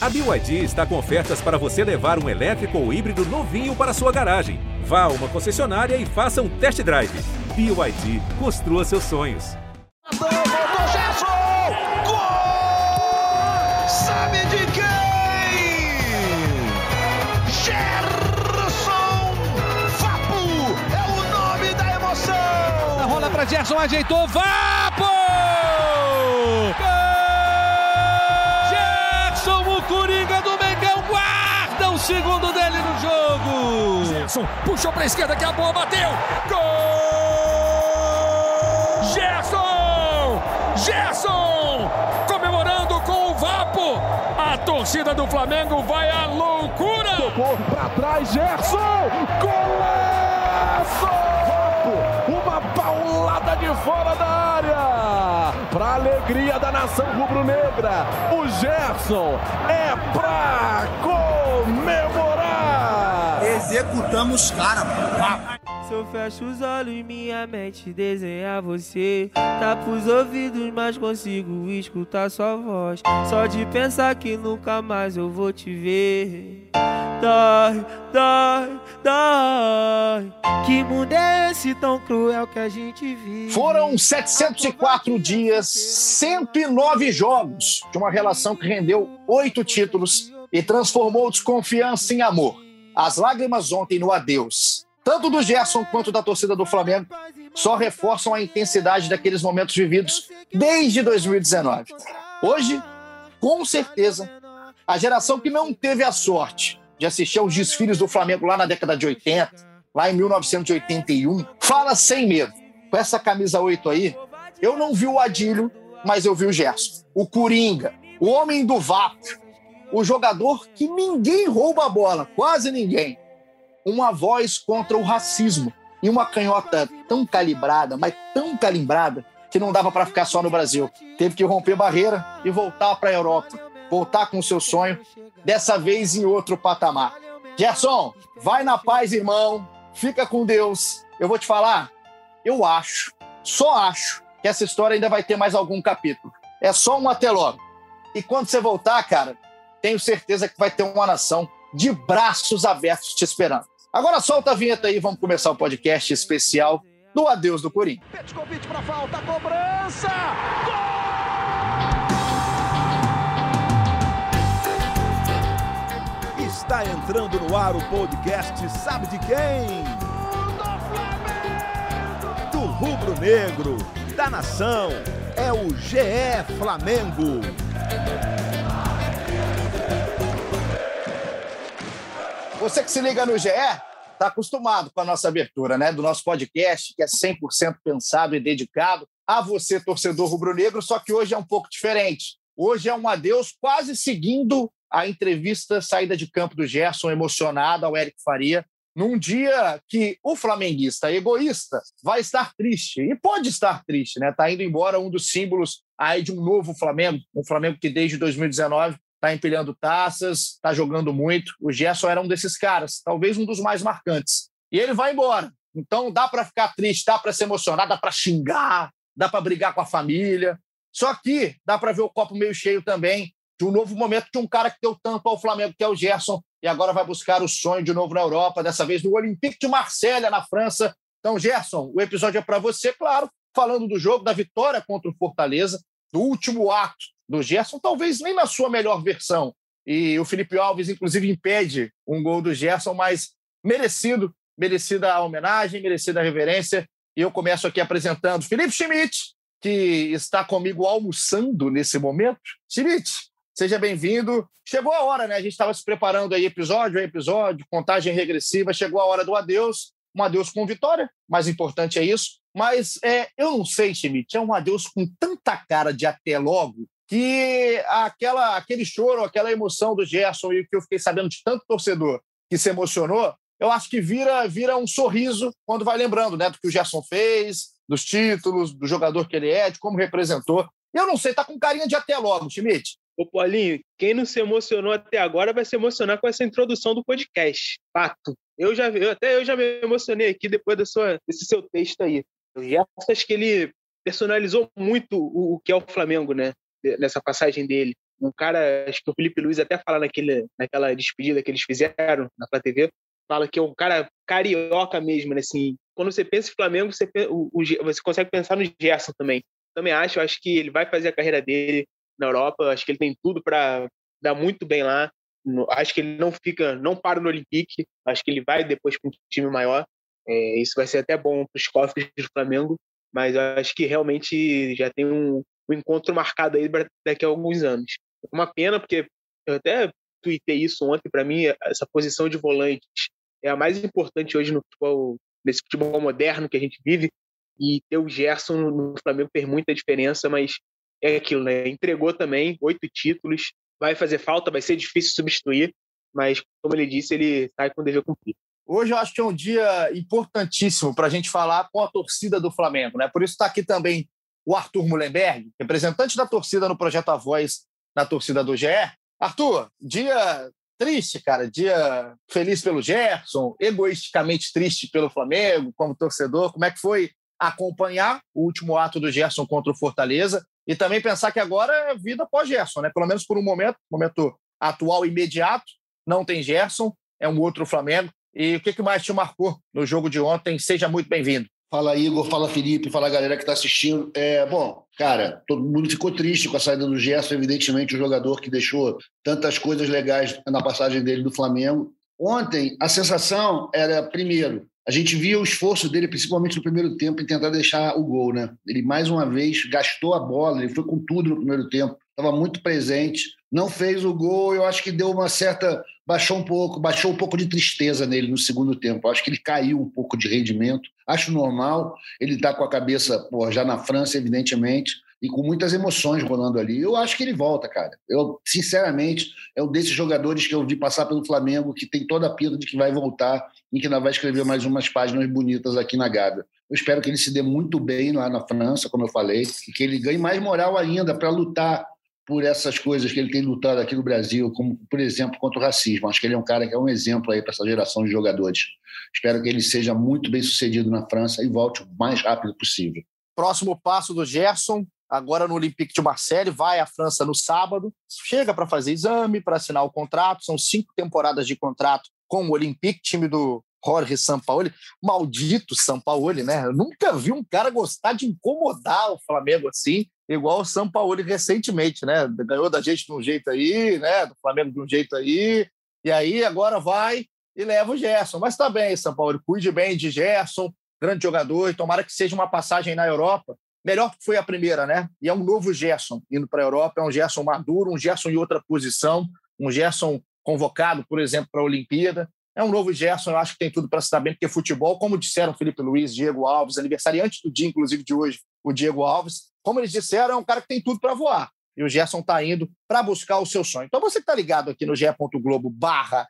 A BYD está com ofertas para você levar um elétrico ou híbrido novinho para sua garagem. Vá a uma concessionária e faça um test drive. BYD, construa seus sonhos. Sabe de quem? Gerson Vapo é o nome da emoção. A rola para Gerson, ajeitou, Vapo! Coringa do Mengão, guarda o segundo dele no jogo. Gerson puxou para a esquerda que a bola bateu. Gol! Gerson! Gerson! Comemorando com o Vapo. A torcida do Flamengo vai à loucura. Tocou para trás, Gerson! Golaço! De fora da área. Para alegria da nação rubro-negra, o Gerson é pra comemorar. Executamos cara. Se eu fecho os olhos, minha mente desenha você. Tapa os ouvidos, mas consigo escutar sua voz. Só de pensar que nunca mais eu vou te ver. Dói, dói, dói. Que mundo é esse tão cruel que a gente vive? Foram 704 dias, 109 jogos de uma relação que rendeu oito títulos e transformou desconfiança em amor. As lágrimas ontem no adeus tanto do Gerson quanto da torcida do Flamengo, só reforçam a intensidade daqueles momentos vividos desde 2019. Hoje, com certeza, a geração que não teve a sorte de assistir aos desfiles do Flamengo lá na década de 80, lá em 1981, fala sem medo. Com essa camisa 8 aí, eu não vi o Adílio, mas eu vi o Gerson. O Coringa, o homem do vapo, o jogador que ninguém rouba a bola, quase ninguém uma voz contra o racismo e uma canhota tão calibrada, mas tão calibrada, que não dava para ficar só no Brasil. Teve que romper barreira e voltar para a Europa, voltar com o seu sonho, dessa vez em outro patamar. Gerson, vai na paz, irmão. Fica com Deus. Eu vou te falar, eu acho, só acho, que essa história ainda vai ter mais algum capítulo. É só um até logo. E quando você voltar, cara, tenho certeza que vai ter uma nação de braços abertos te esperando. Agora solta a vinheta aí, vamos começar o podcast especial do Adeus do Corinthians. Petkovic para falta, cobrança! Gol! Está entrando no ar o podcast Sabe de quem? Do rubro negro, da nação, é o GE Flamengo. Você que se liga no GE, está acostumado com a nossa abertura, né? Do nosso podcast, que é 100% pensado e dedicado a você, torcedor rubro-negro, só que hoje é um pouco diferente. Hoje é um adeus quase seguindo a entrevista saída de campo do Gerson, emocionado ao Eric Faria, num dia que o flamenguista egoísta vai estar triste, e pode estar triste, né? Está indo embora um dos símbolos aí de um novo Flamengo, um Flamengo que desde 2019 está empilhando taças, está jogando muito. O Gerson era um desses caras, talvez um dos mais marcantes. E ele vai embora. Então dá para ficar triste, dá para se emocionar, dá para xingar, dá para brigar com a família. Só que dá para ver o copo meio cheio também de um novo momento de um cara que deu tampa ao Flamengo, que é o Gerson, e agora vai buscar o sonho de novo na Europa, dessa vez no Olympique de Marselha, na França. Então, Gerson, o episódio é para você, claro, falando do jogo, da vitória contra o Fortaleza, do último ato do Gerson, talvez nem na sua melhor versão. E o Felipe Alves, inclusive, impede um gol do Gerson, mas merecido, merecida a homenagem, merecida a reverência. E eu começo aqui apresentando Felipe Schmidt, que está comigo almoçando nesse momento. Schmidt, seja bem-vindo. Chegou a hora, né? A gente estava se preparando aí episódio a episódio, contagem regressiva. Chegou a hora do adeus. Um adeus com vitória, mais importante é isso. Mas é, eu não sei, Schmidt, é um adeus com tanta cara de até logo que aquela, aquele choro, aquela emoção do Gerson e que eu fiquei sabendo de tanto torcedor que se emocionou, eu acho que vira, vira um sorriso quando vai lembrando né, do que o Gerson fez, dos títulos, do jogador que ele é, de como representou. Eu não sei, tá com carinha de até logo, Schmidt. Ô, Paulinho, quem não se emocionou até agora vai se emocionar com essa introdução do podcast. Fato. Eu já eu, até eu já me emocionei aqui depois da sua, desse seu texto aí. O Gerson, acho que ele personalizou muito o, o que é o Flamengo, né? nessa passagem dele. Um cara, acho que o Felipe Luiz até fala naquele, naquela despedida que eles fizeram na Plá TV, fala que é um cara carioca mesmo, né? Assim, quando você pensa em Flamengo, você, o, o, você consegue pensar no Gerson também. Também acho, acho que ele vai fazer a carreira dele na Europa, acho que ele tem tudo para dar muito bem lá. Acho que ele não fica, não para no Olympique, acho que ele vai depois para um time maior. É, isso vai ser até bom para os cofres do Flamengo, mas acho que realmente já tem um, um encontro marcado aí daqui a alguns anos. Uma pena, porque eu até tuitei isso ontem, para mim, essa posição de volantes é a mais importante hoje no futebol, nesse futebol moderno que a gente vive, e ter o Gerson no Flamengo fez muita diferença, mas é aquilo, né? Entregou também oito títulos, vai fazer falta, vai ser difícil substituir, mas, como ele disse, ele sai com o dever cumprido. Hoje eu acho que é um dia importantíssimo para a gente falar com a torcida do Flamengo, né? Por isso está aqui também o Arthur Mullenberg, representante da torcida no projeto A Voz, na torcida do GE. Arthur, dia triste, cara, dia feliz pelo Gerson, egoisticamente triste pelo Flamengo, como torcedor. Como é que foi acompanhar o último ato do Gerson contra o Fortaleza e também pensar que agora é vida pós-Gerson, né? Pelo menos por um momento, momento atual imediato, não tem Gerson, é um outro Flamengo. E o que, que mais te marcou no jogo de ontem? Seja muito bem-vindo. Fala Igor, fala Felipe, fala galera que está assistindo. É, bom, cara, todo mundo ficou triste com a saída do Gerson, evidentemente, o jogador que deixou tantas coisas legais na passagem dele do Flamengo. Ontem, a sensação era, primeiro, a gente via o esforço dele, principalmente no primeiro tempo, em tentar deixar o gol, né? Ele, mais uma vez, gastou a bola, ele foi com tudo no primeiro tempo, estava muito presente, não fez o gol, eu acho que deu uma certa baixou um pouco, baixou um pouco de tristeza nele no segundo tempo. Acho que ele caiu um pouco de rendimento. Acho normal. Ele está com a cabeça pô, já na França, evidentemente, e com muitas emoções rolando ali. Eu acho que ele volta, cara. Eu, sinceramente, é um desses jogadores que eu vi passar pelo Flamengo que tem toda a pinta de que vai voltar e que ainda vai escrever mais umas páginas bonitas aqui na Gávea. Eu espero que ele se dê muito bem lá na França, como eu falei, e que ele ganhe mais moral ainda para lutar por essas coisas que ele tem lutado aqui no Brasil, como, por exemplo, contra o racismo. Acho que ele é um cara que é um exemplo aí para essa geração de jogadores. Espero que ele seja muito bem sucedido na França e volte o mais rápido possível. Próximo passo do Gerson, agora no Olympique de Marseille, vai à França no sábado, chega para fazer exame, para assinar o contrato, são cinco temporadas de contrato com o Olympique, time do Jorge Sampaoli, maldito Sampaoli, né? Eu nunca vi um cara gostar de incomodar o Flamengo assim, igual o São Paulo recentemente, né? Ganhou da gente de um jeito aí, né? Do Flamengo de um jeito aí, e aí agora vai e leva o Gerson. Mas tá bem, São Paulo, cuide bem de Gerson, grande jogador, e tomara que seja uma passagem na Europa. Melhor que foi a primeira, né? E é um novo Gerson indo para a Europa, é um Gerson maduro, um Gerson em outra posição, um Gerson convocado, por exemplo, para a Olimpíada. É um novo Gerson, eu acho que tem tudo para se dar bem, porque futebol, como disseram Felipe Luiz, Diego Alves, aniversariante do dia, inclusive, de hoje, o Diego Alves, como eles disseram, é um cara que tem tudo para voar. E o Gerson está indo para buscar o seu sonho. Então você que está ligado aqui no ge.globo barra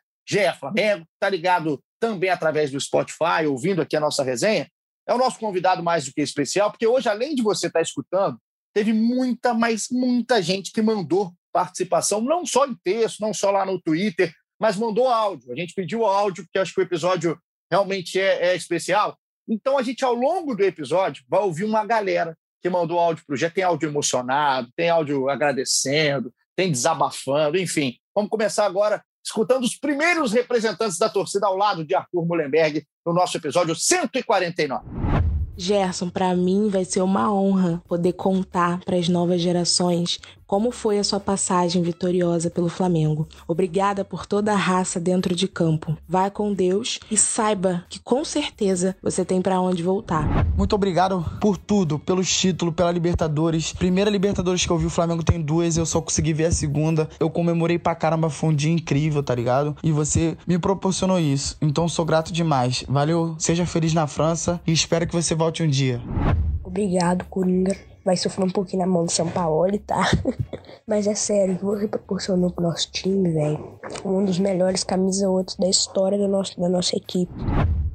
Flamengo, está ligado também através do Spotify, ouvindo aqui a nossa resenha, é o nosso convidado mais do que especial, porque hoje, além de você estar tá escutando, teve muita, mas muita gente que mandou participação, não só em texto, não só lá no Twitter, mas mandou áudio. A gente pediu áudio, porque acho que o episódio realmente é, é especial. Então, a gente, ao longo do episódio, vai ouvir uma galera que mandou áudio para o Gé. Tem áudio emocionado, tem áudio agradecendo, tem desabafando, enfim. Vamos começar agora escutando os primeiros representantes da torcida ao lado de Arthur Mullenberg no nosso episódio 149. Gerson, para mim vai ser uma honra poder contar para as novas gerações como foi a sua passagem vitoriosa pelo Flamengo. Obrigada por toda a raça dentro de campo. Vá com Deus e saiba que com certeza você tem para onde voltar. Muito obrigado por tudo, pelos títulos, pela Libertadores. Primeira Libertadores que eu vi o Flamengo tem duas, eu só consegui ver a segunda. Eu comemorei pra caramba, foi um dia incrível, tá ligado? E você me proporcionou isso. Então sou grato demais. Valeu, seja feliz na França e espero que você volte um dia. Obrigado, Coringa vai sofrer um pouquinho na mão do São Paulo, tá? Mas é sério, que você proporcionou pro nosso time, velho. Um dos melhores camisa 8 da história do nosso, da nossa equipe.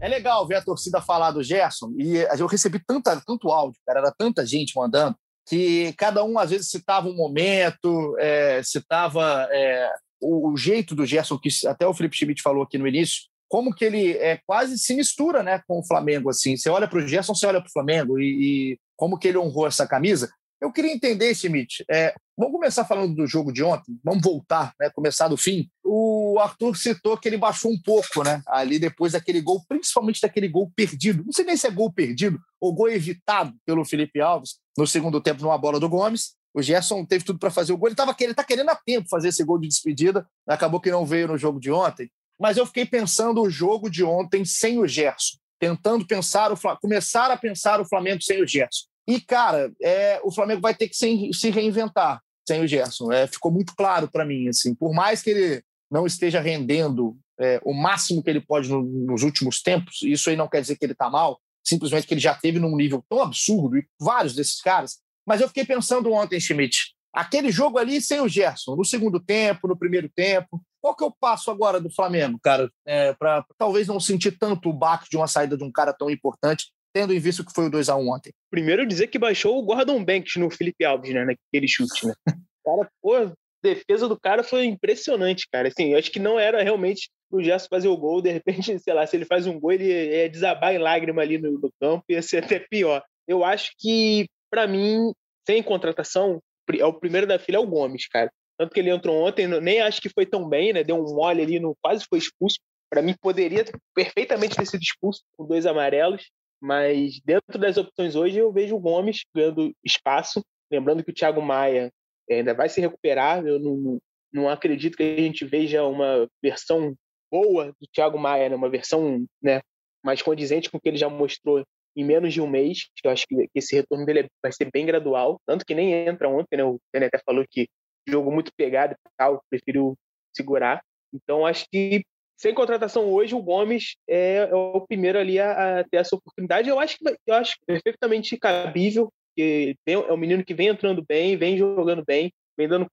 É legal ver a torcida falar do Gerson. E eu recebi tanta, tanto áudio, cara, era tanta gente mandando, que cada um às vezes citava um momento, é, citava é, o, o, jeito do Gerson, que até o Felipe Schmidt falou aqui no início, como que ele é, quase se mistura né, com o Flamengo. assim. Você olha para o Gerson, você olha para o Flamengo. E, e como que ele honrou essa camisa. Eu queria entender, Schmidt, é, vamos começar falando do jogo de ontem, vamos voltar, né, começar do fim. O Arthur citou que ele baixou um pouco, né, ali depois daquele gol, principalmente daquele gol perdido. Não sei nem se é gol perdido ou gol evitado pelo Felipe Alves no segundo tempo numa bola do Gomes. O Gerson teve tudo para fazer o gol. Ele estava querendo, tá querendo a tempo fazer esse gol de despedida. Acabou que não veio no jogo de ontem. Mas eu fiquei pensando o jogo de ontem sem o Gerson, tentando pensar o começar a pensar o Flamengo sem o Gerson. E cara, é, o Flamengo vai ter que se, se reinventar sem o Gerson. É, ficou muito claro para mim. Assim, por mais que ele não esteja rendendo é, o máximo que ele pode no, nos últimos tempos, isso aí não quer dizer que ele está mal. Simplesmente que ele já teve num nível tão absurdo e vários desses caras mas eu fiquei pensando ontem, Schmidt, aquele jogo ali sem o Gerson, no segundo tempo, no primeiro tempo. Qual que é o passo agora do Flamengo, cara, é, para talvez não sentir tanto o baque de uma saída de um cara tão importante, tendo em vista que foi o 2 a 1 ontem? Primeiro dizer que baixou o Gordon Banks no Felipe Alves, né, naquele chute, né? cara, pô, a defesa do cara foi impressionante, cara. Assim, eu acho que não era realmente o Gerson fazer o gol, de repente, sei lá, se ele faz um gol, ele ia desabar em lágrima ali no, no campo, ia ser até pior. Eu acho que para mim, sem contratação, é o primeiro da fila é o Gomes, cara. Tanto que ele entrou ontem, nem acho que foi tão bem, né? Deu um mole ali, no, quase foi expulso. Para mim, poderia perfeitamente ter sido expulso com dois amarelos, mas dentro das opções hoje eu vejo o Gomes ganhando espaço. Lembrando que o Thiago Maia ainda vai se recuperar. Eu não, não acredito que a gente veja uma versão boa do Thiago Maia, né? uma versão né, mais condizente com o que ele já mostrou em menos de um mês. Eu acho que esse retorno dele vai ser bem gradual, tanto que nem entra ontem, né? O Tene até falou que jogo muito pegado e tal, preferiu segurar. Então acho que sem contratação hoje, o Gomes é, é o primeiro ali a, a, ter essa oportunidade. Eu acho que eu acho perfeitamente cabível. Que é um menino que vem entrando bem, vem jogando bem, vem dando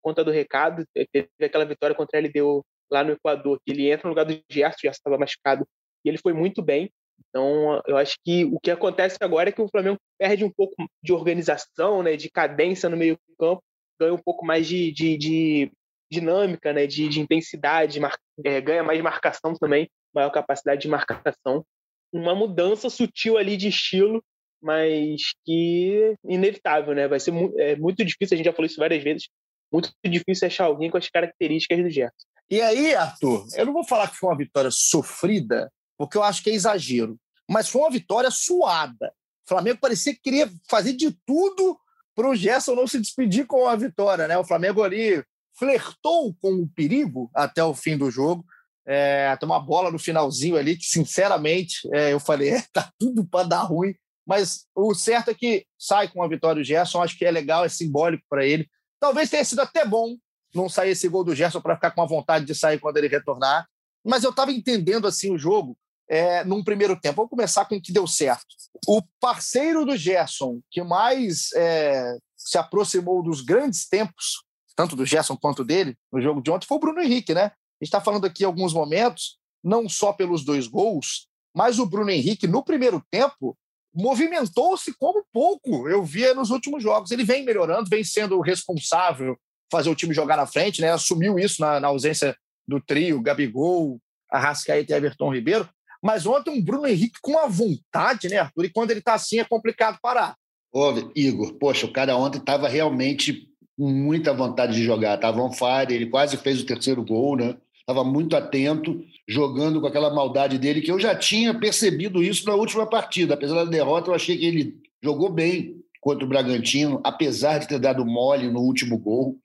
conta do recado. Teve aquela vitória contra a LDU lá no Equador, que ele entra no lugar do Gerson, já estava machucado, e ele foi muito bem. Então, eu acho que o que acontece agora é que o Flamengo perde um pouco de organização, né, de cadência no meio-campo, ganha um pouco mais de, de, de dinâmica, né, de, de intensidade, mar, é, ganha mais marcação também, maior capacidade de marcação. Uma mudança sutil ali de estilo, mas que inevitável, né? Vai ser mu é, muito difícil, a gente já falou isso várias vezes, muito difícil achar alguém com as características do Gerson. E aí, Arthur, eu não vou falar que foi uma vitória sofrida, porque eu acho que é exagero. Mas foi uma vitória suada. O Flamengo parecia que queria fazer de tudo para o Gerson não se despedir com a vitória. Né? O Flamengo ali flertou com o perigo até o fim do jogo. É, tem uma bola no finalzinho ali que, sinceramente, é, eu falei, é, tá tudo para dar ruim. Mas o certo é que sai com a vitória do Gerson. Acho que é legal, é simbólico para ele. Talvez tenha sido até bom não sair esse gol do Gerson para ficar com a vontade de sair quando ele retornar. Mas eu estava entendendo assim o jogo é, num primeiro tempo. Vamos começar com o que deu certo. O parceiro do Gerson, que mais é, se aproximou dos grandes tempos, tanto do Gerson quanto dele, no jogo de ontem, foi o Bruno Henrique, né? A gente está falando aqui alguns momentos, não só pelos dois gols, mas o Bruno Henrique, no primeiro tempo, movimentou-se como pouco eu via nos últimos jogos. Ele vem melhorando, vem sendo responsável fazer o time jogar na frente, né? Assumiu isso na, na ausência do trio, Gabigol, Arrascaeta e Everton Ribeiro. Mas ontem um Bruno Henrique com uma vontade, né, Arthur? E quando ele está assim é complicado parar. Ô, Igor, poxa, o cara ontem estava realmente com muita vontade de jogar. Estava on fire, ele quase fez o terceiro gol, né? Estava muito atento, jogando com aquela maldade dele, que eu já tinha percebido isso na última partida. Apesar da derrota, eu achei que ele jogou bem contra o Bragantino, apesar de ter dado mole no último gol.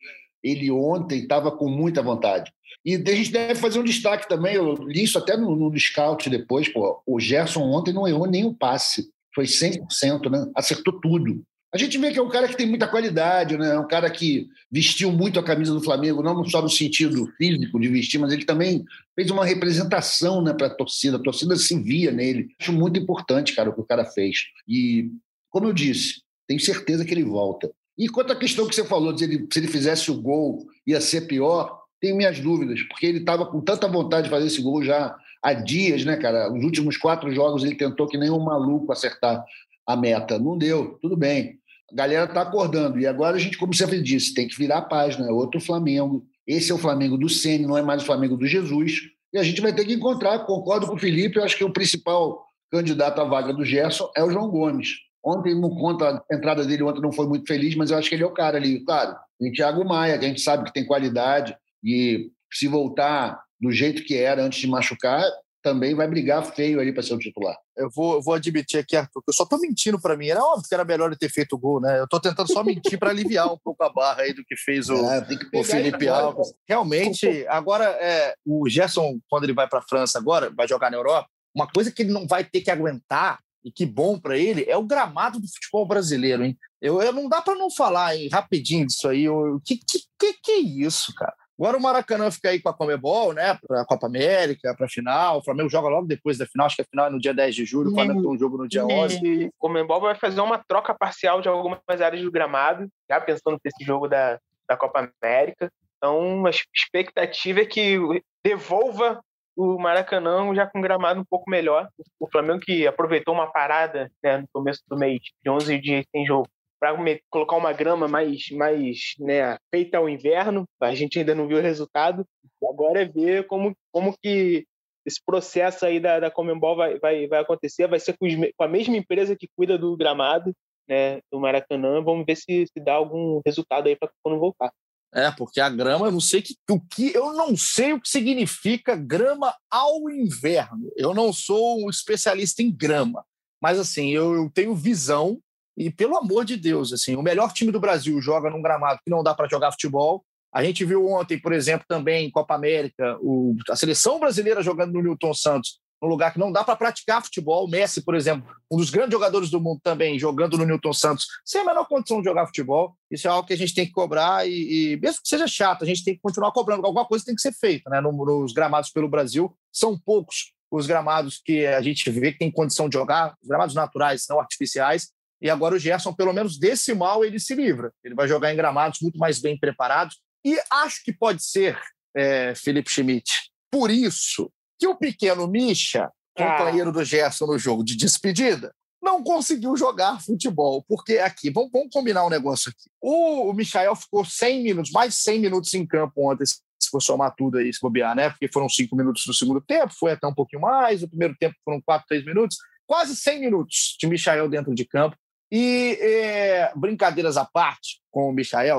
Ele ontem estava com muita vontade. E a gente deve fazer um destaque também, eu li isso até no, no scout depois, pô, o Gerson ontem não errou nenhum passe, foi 100%, né? acertou tudo. A gente vê que é um cara que tem muita qualidade, né? É um cara que vestiu muito a camisa do Flamengo, não só no sentido físico de vestir, mas ele também fez uma representação né, para a torcida. A torcida se via nele. Acho muito importante, cara, o que o cara fez. E, como eu disse, tenho certeza que ele volta. E quanto à questão que você falou, de ele, se ele fizesse o gol, ia ser pior, tenho minhas dúvidas, porque ele estava com tanta vontade de fazer esse gol já há dias, né, cara? Os últimos quatro jogos ele tentou que nem um maluco acertar a meta. Não deu, tudo bem. A galera está acordando. E agora a gente, como sempre disse, tem que virar a página. É outro Flamengo. Esse é o Flamengo do Ceni, não é mais o Flamengo do Jesus. E a gente vai ter que encontrar, concordo com o Felipe, eu acho que o principal candidato à vaga do Gerson é o João Gomes. Ontem não conta, a entrada dele ontem não foi muito feliz, mas eu acho que ele é o cara ali. Claro, tem Thiago Maia, que a gente sabe que tem qualidade e se voltar do jeito que era antes de machucar, também vai brigar feio ali para ser o titular. Eu vou, eu vou admitir aqui, Arthur, que eu só tô mentindo para mim. Era óbvio que era melhor ele ter feito o gol, né? Eu tô tentando só mentir para aliviar um pouco a barra aí do que fez o, é, que o Felipe Alves. Realmente, agora, é, o Gerson, quando ele vai para a França agora, vai jogar na Europa, uma coisa que ele não vai ter que aguentar e que bom para ele é o gramado do futebol brasileiro, hein? Eu, eu não dá para não falar hein, rapidinho disso aí. O que, que, que, que é isso, cara? Agora o Maracanã fica aí com a Comebol, né? Para a Copa América, para a final. O Flamengo joga logo depois da final, acho que a final é no dia 10 de julho, o Flamengo tem um jogo no dia 11. E o Comebol vai fazer uma troca parcial de algumas áreas do gramado, já pensando nesse jogo da, da Copa América. Então, a expectativa é que devolva o Maracanã já com gramado um pouco melhor. O Flamengo que aproveitou uma parada né, no começo do mês, de 11 dias sem jogo, para colocar uma grama mais, mais né, feita ao inverno. A gente ainda não viu o resultado. Agora é ver como, como que esse processo aí da, da Comembol vai, vai, vai acontecer. Vai ser com, os, com a mesma empresa que cuida do gramado né, do Maracanã. Vamos ver se, se dá algum resultado aí para quando voltar. É, porque a grama, eu não sei que, o que eu não sei o que significa grama ao inverno. Eu não sou um especialista em grama, mas assim, eu, eu tenho visão e pelo amor de Deus, assim, o melhor time do Brasil joga num gramado que não dá para jogar futebol. A gente viu ontem, por exemplo, também em Copa América, o, a seleção brasileira jogando no Newton Santos num lugar que não dá para praticar futebol. O Messi, por exemplo, um dos grandes jogadores do mundo também, jogando no Newton Santos, sem a menor condição de jogar futebol. Isso é algo que a gente tem que cobrar e, e mesmo que seja chato, a gente tem que continuar cobrando. Alguma coisa tem que ser feita, né? Nos gramados pelo Brasil, são poucos os gramados que a gente vê que tem condição de jogar, os gramados naturais, não artificiais. E agora o Gerson, pelo menos desse mal, ele se livra. Ele vai jogar em gramados muito mais bem preparados. E acho que pode ser, é, Felipe Schmidt, por isso que o pequeno Misha, companheiro ah. do Gerson no jogo de despedida, não conseguiu jogar futebol. Porque aqui, vamos, vamos combinar um negócio aqui. O, o Michael ficou 100 minutos, mais de 100 minutos em campo ontem, se for somar tudo aí, se bobear, né? Porque foram 5 minutos no segundo tempo, foi até um pouquinho mais, o primeiro tempo foram 4, 3 minutos, quase 100 minutos de Michael dentro de campo. E é, brincadeiras à parte com o Michael,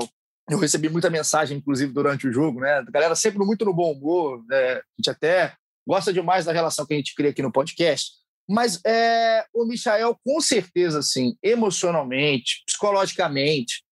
eu recebi muita mensagem, inclusive, durante o jogo, né? A galera sempre muito no bom humor, né? a gente até gosta demais da relação que a gente cria aqui no podcast. Mas é, o Michael, com certeza, assim, emocionalmente, psicologicamente,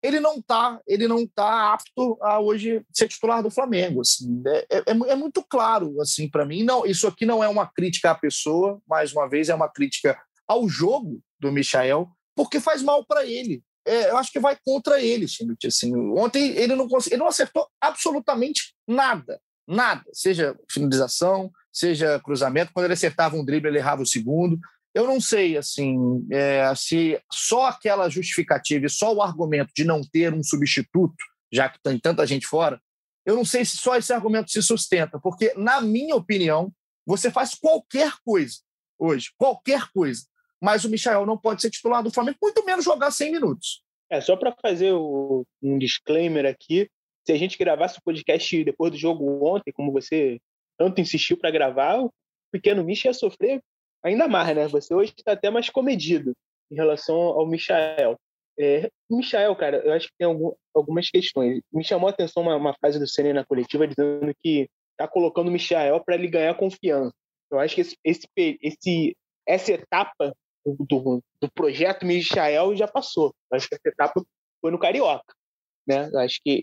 ele não está ele não tá apto a hoje ser titular do Flamengo. Assim. É, é, é, é muito claro assim para mim. Não, isso aqui não é uma crítica à pessoa, mais uma vez, é uma crítica ao jogo do Michael, porque faz mal para ele. É, eu acho que vai contra ele, Schmidt. Assim. Ontem ele não, ele não acertou absolutamente nada nada, seja finalização, seja cruzamento. Quando ele acertava um drible, ele errava o segundo. Eu não sei assim é, se só aquela justificativa e só o argumento de não ter um substituto, já que tem tanta gente fora, eu não sei se só esse argumento se sustenta, porque, na minha opinião, você faz qualquer coisa hoje, qualquer coisa, mas o Michael não pode ser titular do Flamengo, muito menos jogar 100 minutos. É, só para fazer o, um disclaimer aqui, se a gente gravasse o podcast depois do jogo ontem, como você tanto insistiu para gravar, o pequeno Misha ia sofrer ainda mais, né? Você hoje está até mais comedido em relação ao Michael. É, Michael, cara, eu acho que tem algum, algumas questões. Me chamou a atenção uma, uma frase do Senna na coletiva dizendo que está colocando o Michael para ele ganhar confiança. Eu acho que esse, esse, esse essa etapa do, do, projeto Michael já passou. Acho que essa etapa foi no Carioca. Né? Acho que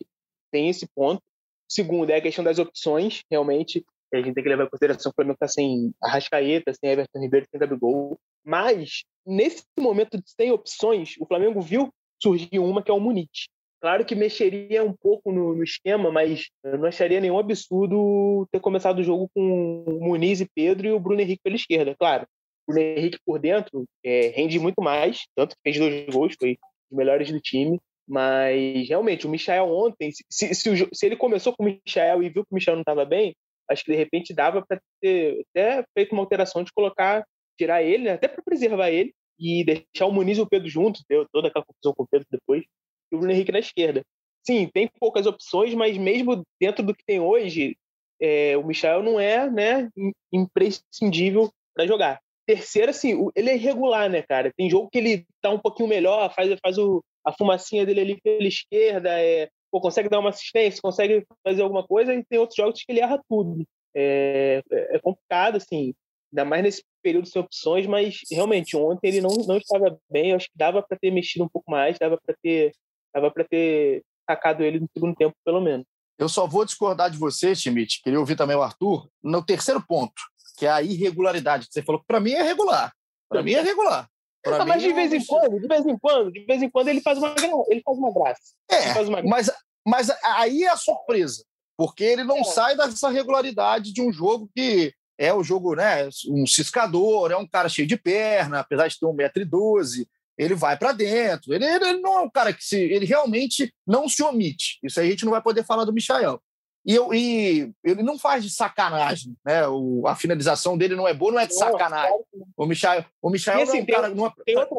tem esse ponto. Segundo, é a questão das opções, realmente. A gente tem que levar em consideração que o Flamengo está sem Arrascaeta, sem Everton Ribeiro, sem Gabigol. Mas, nesse momento de sem opções, o Flamengo viu surgir uma que é o Muniz. Claro que mexeria um pouco no, no, esquema, mas eu não acharia nenhum absurdo ter começado o jogo com o Muniz e Pedro e o Bruno Henrique pela esquerda. Claro, Bruno Henrique por dentro é, rende muito mais, tanto que fez dois gols, foi os melhores do time. Mas, realmente, o Michael ontem, se, se, se ele começou com o Michael e viu que o Michael não estava bem, acho que de repente dava para ter até feito uma alteração de colocar, tirar ele, né? até para preservar ele, e deixar o Muniz e o Pedro juntos, deu toda aquela confusão com o Pedro depois, e o Bruno Henrique na esquerda. Sim, tem poucas opções, mas mesmo dentro do que tem hoje, é, o Michael não é né, imprescindível para jogar. Terceiro, assim, ele é irregular, né, cara? Tem jogo que ele tá um pouquinho melhor, faz, faz o, a fumacinha dele ali pela esquerda, é, pô, consegue dar uma assistência, consegue fazer alguma coisa, e tem outros jogos que ele erra tudo. É, é complicado, assim, ainda mais nesse período sem opções, mas realmente ontem ele não, não estava bem. Eu acho que dava para ter mexido um pouco mais, dava para ter, dava para ter sacado ele no segundo tempo, pelo menos. Eu só vou discordar de você, Schmidt, queria ouvir também o Arthur, no terceiro ponto, que é a irregularidade, que você falou que para mim é regular. Para mim é regular. Pra mas de vez em quando, de vez em quando, de vez em quando ele faz uma, ele faz uma graça. É, uma graça. Mas, mas aí é a surpresa, porque ele não é. sai dessa regularidade de um jogo que é o jogo, né? Um ciscador, é um cara cheio de perna, apesar de ter 1,12m, ele vai para dentro. Ele, ele, não é um cara que se. Ele realmente não se omite. Isso aí a gente não vai poder falar do Michael. E, eu, e ele não faz de sacanagem, né? O, a finalização dele não é boa, não é de sacanagem. O Michael, o Michael assim, é um cara.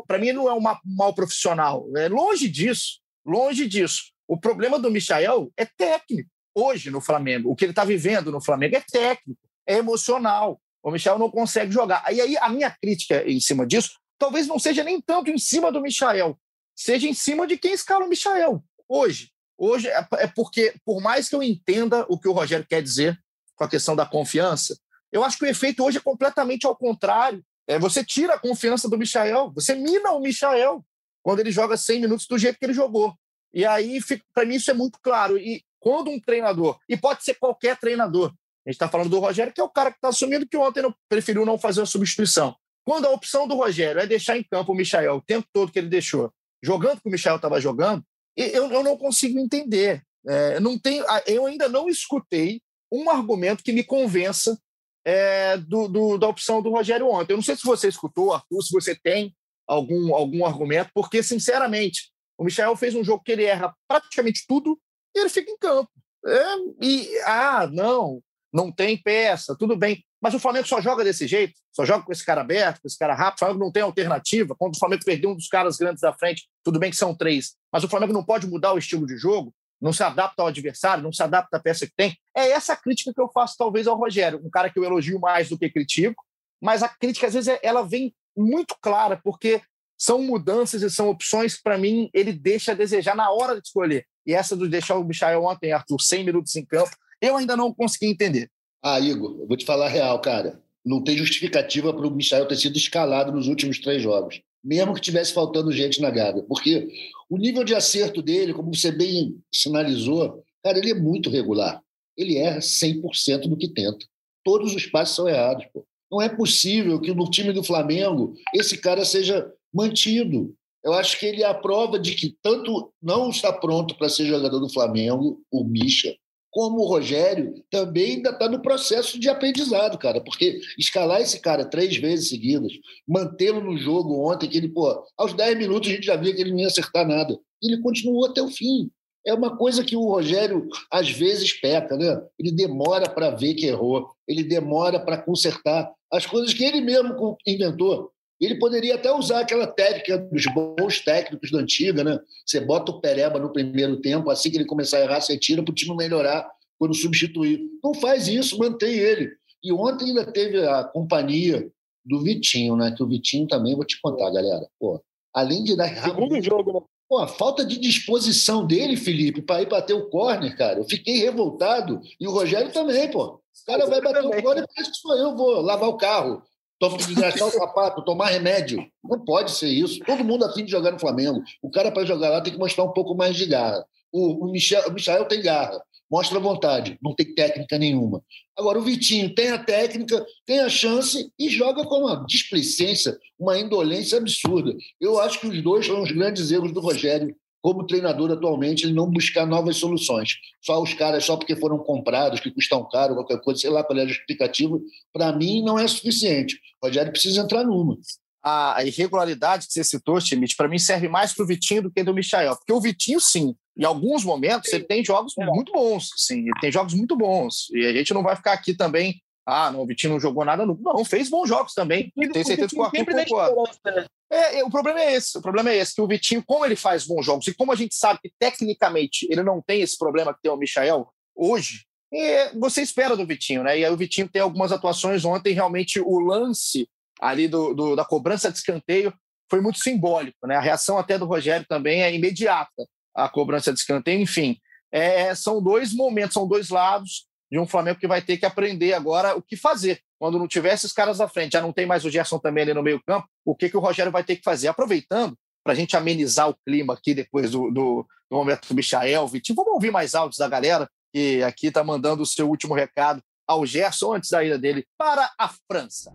Para mim, não é um mal profissional. É longe disso. Longe disso. O problema do Michael é técnico. Hoje no Flamengo, o que ele está vivendo no Flamengo é técnico é emocional. O Michel não consegue jogar. E aí a minha crítica em cima disso talvez não seja nem tanto em cima do Michael, seja em cima de quem escala o Michael. Hoje, hoje é, é porque, por mais que eu entenda o que o Rogério quer dizer com a questão da confiança, eu acho que o efeito hoje é completamente ao contrário. É, você tira a confiança do Michael, você mina o Michael quando ele joga 100 minutos do jeito que ele jogou. E aí, para mim, isso é muito claro. E quando um treinador, e pode ser qualquer treinador, a gente está falando do Rogério, que é o cara que está assumindo que ontem não, preferiu não fazer a substituição. Quando a opção do Rogério é deixar em campo o Michael o tempo todo que ele deixou, jogando que o Michael estava jogando, eu, eu não consigo entender. É, não tenho, eu ainda não escutei um argumento que me convença é, do, do, da opção do Rogério ontem. Eu não sei se você escutou, Arthur, se você tem algum, algum argumento, porque, sinceramente, o Michel fez um jogo que ele erra praticamente tudo e ele fica em campo. É, e, ah, não, não tem peça, tudo bem. Mas o Flamengo só joga desse jeito, só joga com esse cara aberto, com esse cara rápido. O Flamengo não tem alternativa. Quando o Flamengo perdeu um dos caras grandes da frente, tudo bem que são três, mas o Flamengo não pode mudar o estilo de jogo, não se adapta ao adversário, não se adapta à peça que tem. É essa a crítica que eu faço, talvez, ao Rogério, um cara que eu elogio mais do que critico, mas a crítica, às vezes, ela vem muito clara, porque são mudanças e são opções, para mim, ele deixa a desejar na hora de escolher. E essa do deixar o Michael ontem, Arthur, 100 minutos em campo, eu ainda não consegui entender. Ah, Igor, eu vou te falar a real, cara. Não tem justificativa para o Michel ter sido escalado nos últimos três jogos. Mesmo que tivesse faltando gente na Gávea. Porque o nível de acerto dele, como você bem sinalizou, cara, ele é muito regular. Ele erra 100% do que tenta. Todos os passos são errados. Pô. Não é possível que no time do Flamengo esse cara seja mantido. Eu acho que ele é a prova de que tanto não está pronto para ser jogador do Flamengo, o Misha, como o Rogério, também ainda está no processo de aprendizado, cara, porque escalar esse cara três vezes seguidas, mantê-lo no jogo ontem, que ele, pô, aos 10 minutos a gente já via que ele não ia acertar nada. Ele continuou até o fim. É uma coisa que o Rogério às vezes peca, né? Ele demora para ver que errou, ele demora para consertar as coisas que ele mesmo inventou. Ele poderia até usar aquela técnica dos bons técnicos da antiga, né? Você bota o Pereba no primeiro tempo, assim que ele começar a errar, você tira para o time melhorar quando substituir. Não faz isso, mantém ele. E ontem ainda teve a companhia do Vitinho, né? Que o Vitinho também, vou te contar, galera. Pô, além de dar. Segundo jogo, né? Pô, a falta de disposição dele, Felipe, para ir bater o corner, cara. Eu fiquei revoltado. E o Rogério também, pô. O cara vai bater o corner, parece que sou eu, vou lavar o carro desgastar o sapato, tomar remédio. Não pode ser isso. Todo mundo afim de jogar no Flamengo. O cara, para jogar lá, tem que mostrar um pouco mais de garra. O, o, Michel, o Michael tem garra, mostra vontade, não tem técnica nenhuma. Agora, o Vitinho tem a técnica, tem a chance e joga com uma displicência, uma indolência absurda. Eu acho que os dois são os grandes erros do Rogério como treinador atualmente, ele não buscar novas soluções. Só os caras, só porque foram comprados, que custam caro, qualquer coisa, sei lá qual é a justificativa, para mim não é suficiente. O Rogério precisa entrar numa. A irregularidade que você citou, Schmidt, para mim serve mais para o Vitinho do que do Michael. Porque o Vitinho, sim, em alguns momentos, ele tem jogos muito bons. Sim, ele tem jogos muito bons. E a gente não vai ficar aqui também ah, não, o Vitinho não jogou nada. Não, fez bons jogos também. Tenho certeza que o Arthur concorda. Né? É, é, o problema é esse. O problema é esse, que o Vitinho, como ele faz bons jogos, e como a gente sabe que tecnicamente ele não tem esse problema que tem o Michael hoje, é, você espera do Vitinho, né? E aí o Vitinho tem algumas atuações ontem, realmente o lance ali do, do, da cobrança de escanteio foi muito simbólico. Né? A reação até do Rogério também é imediata, a cobrança de escanteio. Enfim, é, são dois momentos, são dois lados de um Flamengo que vai ter que aprender agora o que fazer. Quando não tiver esses caras à frente, já não tem mais o Gerson também ali no meio campo, o que, que o Rogério vai ter que fazer? Aproveitando, para a gente amenizar o clima aqui depois do, do, do momento do Michael, Vitinho, vamos ouvir mais áudios da galera, que aqui está mandando o seu último recado ao Gerson antes da ida dele para a França.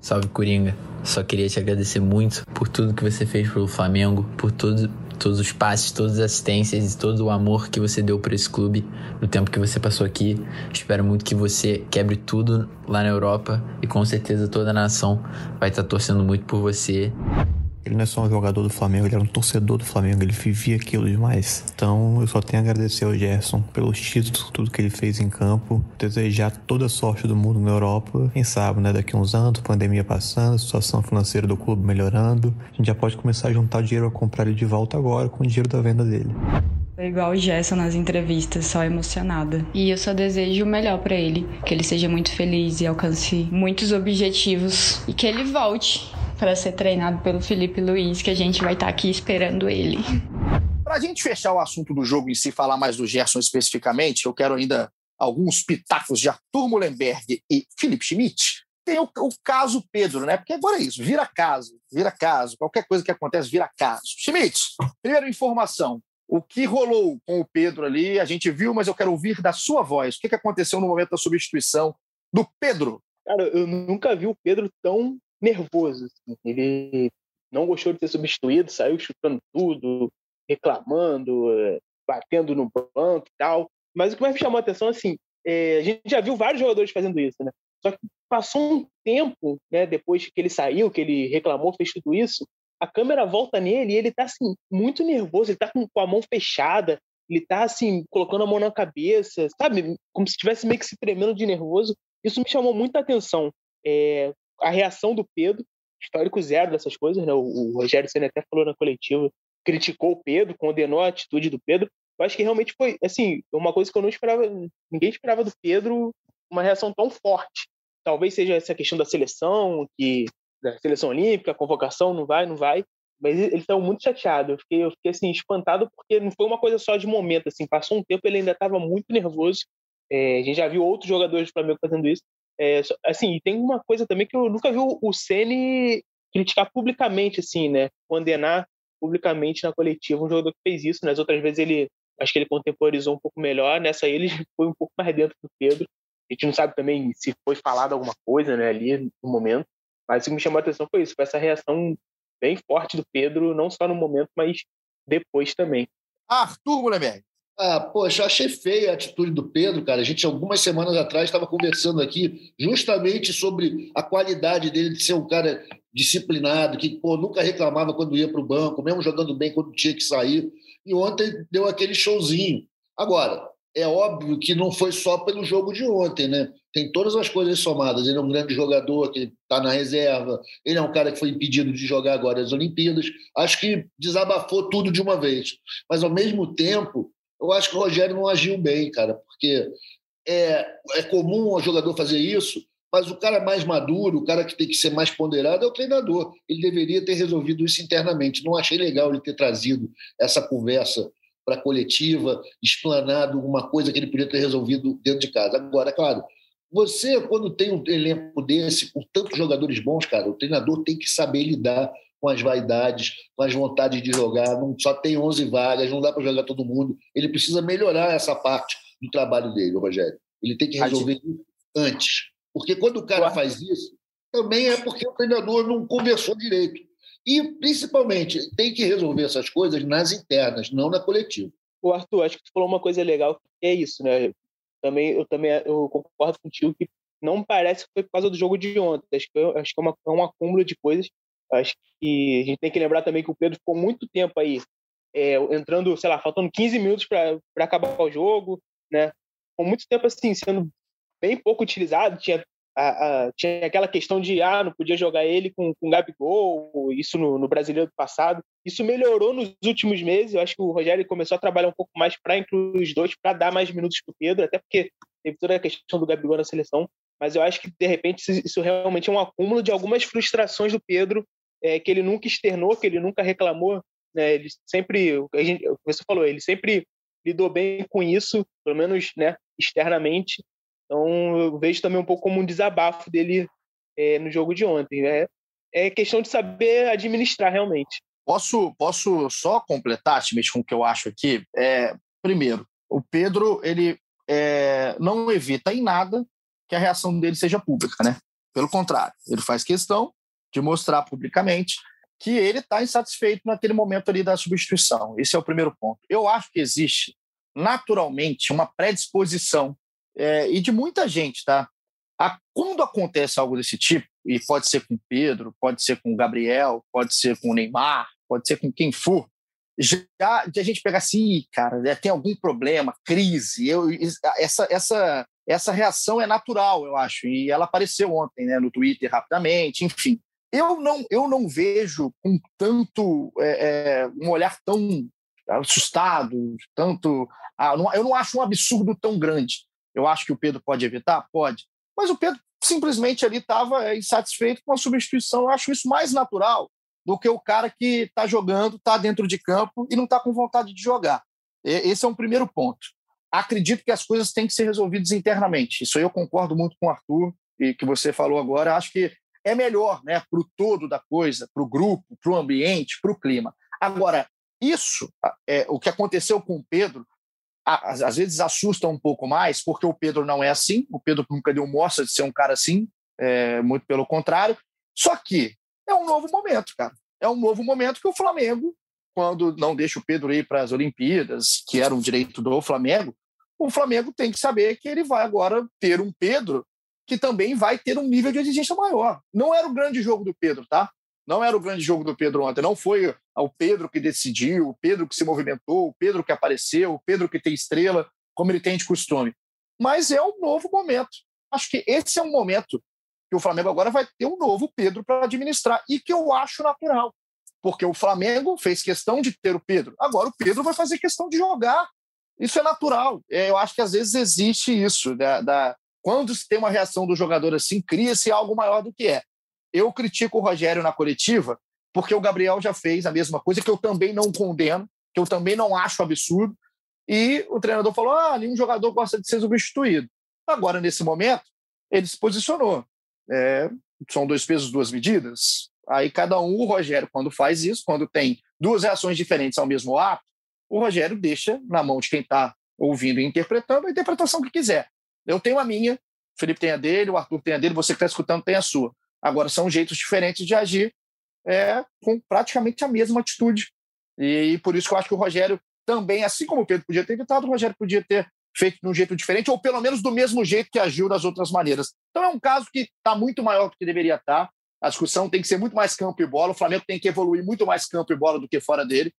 Salve Coringa, só queria te agradecer muito por tudo que você fez pelo Flamengo, por tudo, todos os passes, todas as assistências e todo o amor que você deu para esse clube no tempo que você passou aqui. Espero muito que você quebre tudo lá na Europa e com certeza toda a nação vai estar torcendo muito por você. Ele não é só um jogador do Flamengo, ele era um torcedor do Flamengo, ele vivia aquilo demais. Então eu só tenho a agradecer ao Gerson pelos títulos, tudo que ele fez em campo, desejar toda a sorte do mundo na Europa. Quem sabe, né? Daqui uns anos, pandemia passando, situação financeira do clube melhorando, a gente já pode começar a juntar dinheiro a comprar ele de volta agora com o dinheiro da venda dele. Tô igual o Gerson nas entrevistas, só emocionada. E eu só desejo o melhor para ele, que ele seja muito feliz e alcance muitos objetivos e que ele volte para ser treinado pelo Felipe Luiz, que a gente vai estar tá aqui esperando ele. Para a gente fechar o assunto do jogo em si, falar mais do Gerson especificamente, eu quero ainda alguns pitacos de Arthur Mullenberg e Felipe Schmidt. Tem o, o, caso Pedro, né? Porque agora é isso, vira caso, vira caso. Qualquer coisa que acontece, vira caso. Schmidt, primeira informação. O que rolou com o Pedro ali, a gente viu, mas eu quero ouvir da sua voz. O que aconteceu no momento da substituição do Pedro? Cara, eu nunca vi o Pedro tão nervoso. Assim. Ele não gostou de ser substituído, saiu chutando tudo, reclamando, eh, batendo no banco e tal. Mas o que mais me chamou a atenção, assim, é, a gente já viu vários jogadores fazendo isso, né? Só que passou um tempo, né, depois que ele saiu, que ele reclamou, fez tudo isso, a câmera volta nele e ele tá, assim, muito nervoso, ele tá com, com a mão fechada, ele tá, assim, colocando a mão na cabeça, sabe? Como se estivesse meio que se tremendo de nervoso. Isso me chamou muita atenção. É, a reação do Pedro, histórico zero dessas coisas, né? O, o Rogério Senna até falou na coletiva, criticou o Pedro, condenou a atitude do Pedro. Eu acho que realmente foi, assim, uma coisa que eu não esperava, ninguém esperava do Pedro uma reação tão forte. Talvez seja essa questão da seleção, que da seleção olímpica, convocação não vai, não vai, mas ele estava muito chateado. Eu fiquei, eu fiquei assim espantado porque não foi uma coisa só de momento, assim, passou um tempo ele ainda estava muito nervoso. É, a gente já viu outros jogadores do Flamengo fazendo isso. É, assim, tem uma coisa também que eu nunca vi o Ceni criticar publicamente, assim, né? Condenar publicamente na coletiva um jogador que fez isso. Nas né? outras vezes ele, acho que ele contemporizou um pouco melhor. Nessa aí ele foi um pouco mais dentro do Pedro. A gente não sabe também se foi falado alguma coisa, né? Ali no momento. Mas o que me chamou a atenção foi isso, foi essa reação bem forte do Pedro, não só no momento, mas depois também. Arthur Mullenberg. Ah, poxa, achei feia a atitude do Pedro, cara. A gente, algumas semanas atrás, estava conversando aqui justamente sobre a qualidade dele de ser um cara disciplinado, que pô, nunca reclamava quando ia para o banco, mesmo jogando bem quando tinha que sair. E ontem deu aquele showzinho. Agora, é óbvio que não foi só pelo jogo de ontem, né? Tem todas as coisas somadas. Ele é um grande jogador que está na reserva. Ele é um cara que foi impedido de jogar agora as Olimpíadas. Acho que desabafou tudo de uma vez. Mas, ao mesmo tempo, eu acho que o Rogério não agiu bem, cara, porque é, é comum o jogador fazer isso, mas o cara mais maduro, o cara que tem que ser mais ponderado é o treinador. Ele deveria ter resolvido isso internamente. Não achei legal ele ter trazido essa conversa para a coletiva, explanado uma coisa que ele podia ter resolvido dentro de casa. Agora, claro, você, quando tem um elenco desse, com tantos jogadores bons, cara, o treinador tem que saber lidar com as vaidades, com as vontades de jogar. Não só tem 11 vagas, não dá para jogar todo mundo. Ele precisa melhorar essa parte do trabalho dele, Rogério. Ele tem que resolver isso antes. Porque quando o cara faz isso, também é porque o treinador não conversou direito. E, principalmente, tem que resolver essas coisas nas internas, não na coletiva. O Arthur, acho que tu falou uma coisa legal, que é isso, né? Também, eu também eu concordo contigo que não parece que foi por causa do jogo de ontem. Acho que, acho que é, uma, é um acúmulo de coisas Acho que a gente tem que lembrar também que o Pedro ficou muito tempo aí, é, entrando, sei lá, faltando 15 minutos para acabar o jogo, né? Com muito tempo assim, sendo bem pouco utilizado. Tinha, a, a, tinha aquela questão de, ah, não podia jogar ele com, com Gabigol, isso no, no brasileiro do passado. Isso melhorou nos últimos meses. Eu acho que o Rogério começou a trabalhar um pouco mais para incluir os dois, para dar mais minutos para o Pedro, até porque teve toda a questão do Gabigol na seleção. mas eu acho que, de repente, isso realmente é um acúmulo de algumas frustrações do Pedro, é, que ele nunca externou, que ele nunca reclamou. Né? Ele sempre, a gente, você falou, ele sempre lidou bem com isso, pelo menos né, externamente. Então, eu vejo também um pouco como um desabafo dele é, no jogo de ontem. É, é questão de saber administrar realmente. Posso, posso só completar, Schmidt, com o que eu acho aqui? É, primeiro, o Pedro ele é, não evita em nada que a reação dele seja pública, né? Pelo contrário, ele faz questão de mostrar publicamente que ele está insatisfeito naquele momento ali da substituição. Esse é o primeiro ponto. Eu acho que existe naturalmente uma predisposição é, e de muita gente, tá? A, quando acontece algo desse tipo, e pode ser com Pedro, pode ser com Gabriel, pode ser com Neymar, pode ser com quem for, já de a gente pegar assim, cara, né, tem algum problema, crise, eu, essa, essa, essa reação é natural, eu acho, e ela apareceu ontem né, no Twitter rapidamente, enfim. Eu não, eu não vejo com tanto é, é, um olhar tão assustado, tanto. Ah, não, eu não acho um absurdo tão grande. Eu acho que o Pedro pode evitar? Pode. Mas o Pedro simplesmente ali estava é, insatisfeito com a substituição. Eu acho isso mais natural do que o cara que está jogando, está dentro de campo e não está com vontade de jogar. Esse é um primeiro ponto. Acredito que as coisas têm que ser resolvidas internamente. Isso aí eu concordo muito com o Arthur e que você falou agora. Acho que é melhor né, para o todo da coisa, para o grupo, para o ambiente, para o clima. Agora, isso, é, o que aconteceu com o Pedro, às, às, vezes assusta um pouco mais, porque o Pedro não é assim, o Pedro nunca deu mostra de ser um cara assim, é, muito pelo contrário. Só que é um novo momento, cara. É um novo momento que o Flamengo, quando não deixa o Pedro ir para as Olimpíadas, que era um direito do Flamengo, o Flamengo tem que saber que ele vai agora ter um Pedro que também vai ter um nível de exigência maior. Não era o grande jogo do Pedro, tá? Não era o grande jogo do Pedro ontem. Não foi o Pedro que decidiu, o Pedro que se movimentou, o Pedro que apareceu, o Pedro que tem estrela, como ele tem de costume. Mas é um novo momento. Acho que esse é um momento que o Flamengo agora vai ter um novo Pedro para administrar e que eu acho natural, porque o Flamengo fez questão de ter o Pedro. Agora o Pedro vai fazer questão de jogar. Isso é natural. É, eu acho que às vezes existe isso. Da, da... Quando se tem uma reação do jogador assim, cria-se algo maior do que é. Eu critico o Rogério na coletiva porque o Gabriel já fez a mesma coisa, que eu também não condeno, que eu também não acho absurdo. E o treinador falou: ah, nenhum jogador gosta de ser substituído. Agora, nesse momento, ele se posicionou. É, são dois pesos, duas medidas. Aí cada um, o Rogério, quando faz isso, quando tem duas reações diferentes ao mesmo ato, o Rogério deixa na mão de quem está ouvindo e interpretando a interpretação que quiser. Eu tenho a minha, o Felipe tem a dele, o Arthur tem a dele, você que está escutando tem a sua. Agora, são jeitos diferentes de agir é, com praticamente a mesma atitude. E, e, por isso que eu acho que o Rogério também, assim como o Pedro podia ter evitado, o Rogério podia ter feito de um jeito diferente, ou pelo menos do mesmo jeito que agiu das outras maneiras. Então é um caso que está muito maior do que deveria estar. Tá. A discussão tem que ser muito mais campo e bola. O Flamengo tem que evoluir muito mais campo e bola do que fora dele,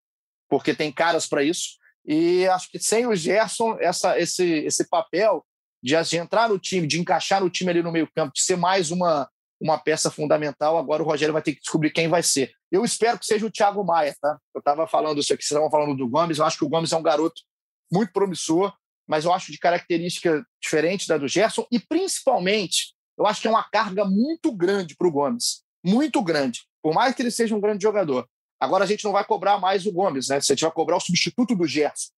porque tem caras para isso. E acho que sem o Gerson, essa, esse, esse papel de, de entrar no time, de encaixar no time ali no meio-campo, de ser mais uma, uma peça fundamental, agora o Rogério vai ter que descobrir quem vai ser. Eu espero que seja o Thiago Maia, tá? Eu estava falando isso aqui, vocês estavam falando do Gomes, eu acho que o Gomes é um garoto muito promissor, mas eu acho de característica diferente da do Gerson e principalmente eu acho que é uma carga muito grande para o Gomes, muito grande. Por mais que ele seja um grande jogador. Agora a gente não vai cobrar mais o Gomes, né? A gente vai cobrar o substituto do Gerson.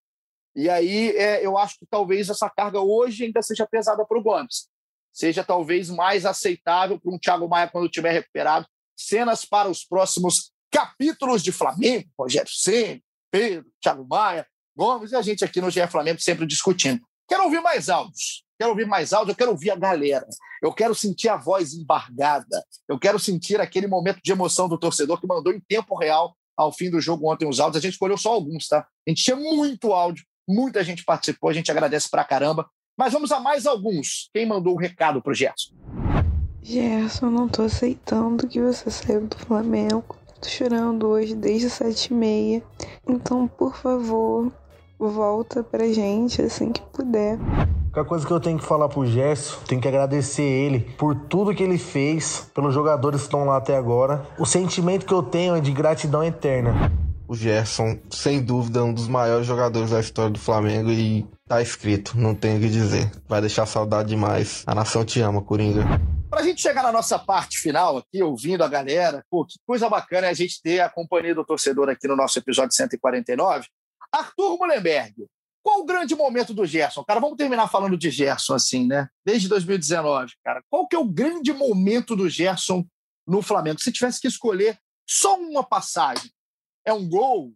E aí é, eu acho que talvez essa carga hoje ainda seja pesada para o Gomes. Seja talvez mais aceitável para um Thiago Maia quando estiver recuperado. Cenas para os próximos capítulos de Flamengo, Rogério Senna, Pedro, Thiago Maia, Gomes e a gente aqui no GE Flamengo sempre discutindo. Quero ouvir mais áudios. Quero ouvir mais áudios, eu quero ouvir a galera. Eu quero sentir a voz embargada. Eu quero sentir aquele momento de emoção do torcedor que mandou em tempo real ao fim do jogo ontem os áudios. A gente escolheu só alguns, tá? A gente tinha muito áudio, muita gente participou, a gente agradece pra caramba. Mas vamos a mais alguns. Quem mandou o um recado pro Gerson? Gerson, não tô aceitando que você saiu do Flamengo. Tô chorando hoje desde sete e meia. Então, por favor, volta pra gente assim que puder. A coisa que eu tenho que falar pro Gerson, tenho que agradecer ele por tudo que ele fez, pelos jogadores que estão lá até agora. O sentimento que eu tenho é de gratidão eterna. O Gerson, sem dúvida, é um dos maiores jogadores da história do Flamengo e Tá escrito, não tenho o que dizer. Vai deixar saudade demais. A nação te ama, Coringa. Para a gente chegar na nossa parte final aqui, ouvindo a galera, pô, que coisa bacana é a gente ter a companhia do torcedor aqui no nosso episódio 149. Arthur Mullenberg, qual o grande momento do Gerson? Cara, vamos terminar falando de Gerson assim, né? Desde 2019, cara. Qual que é o grande momento do Gerson no Flamengo? Se tivesse que escolher só uma passagem, é um gol?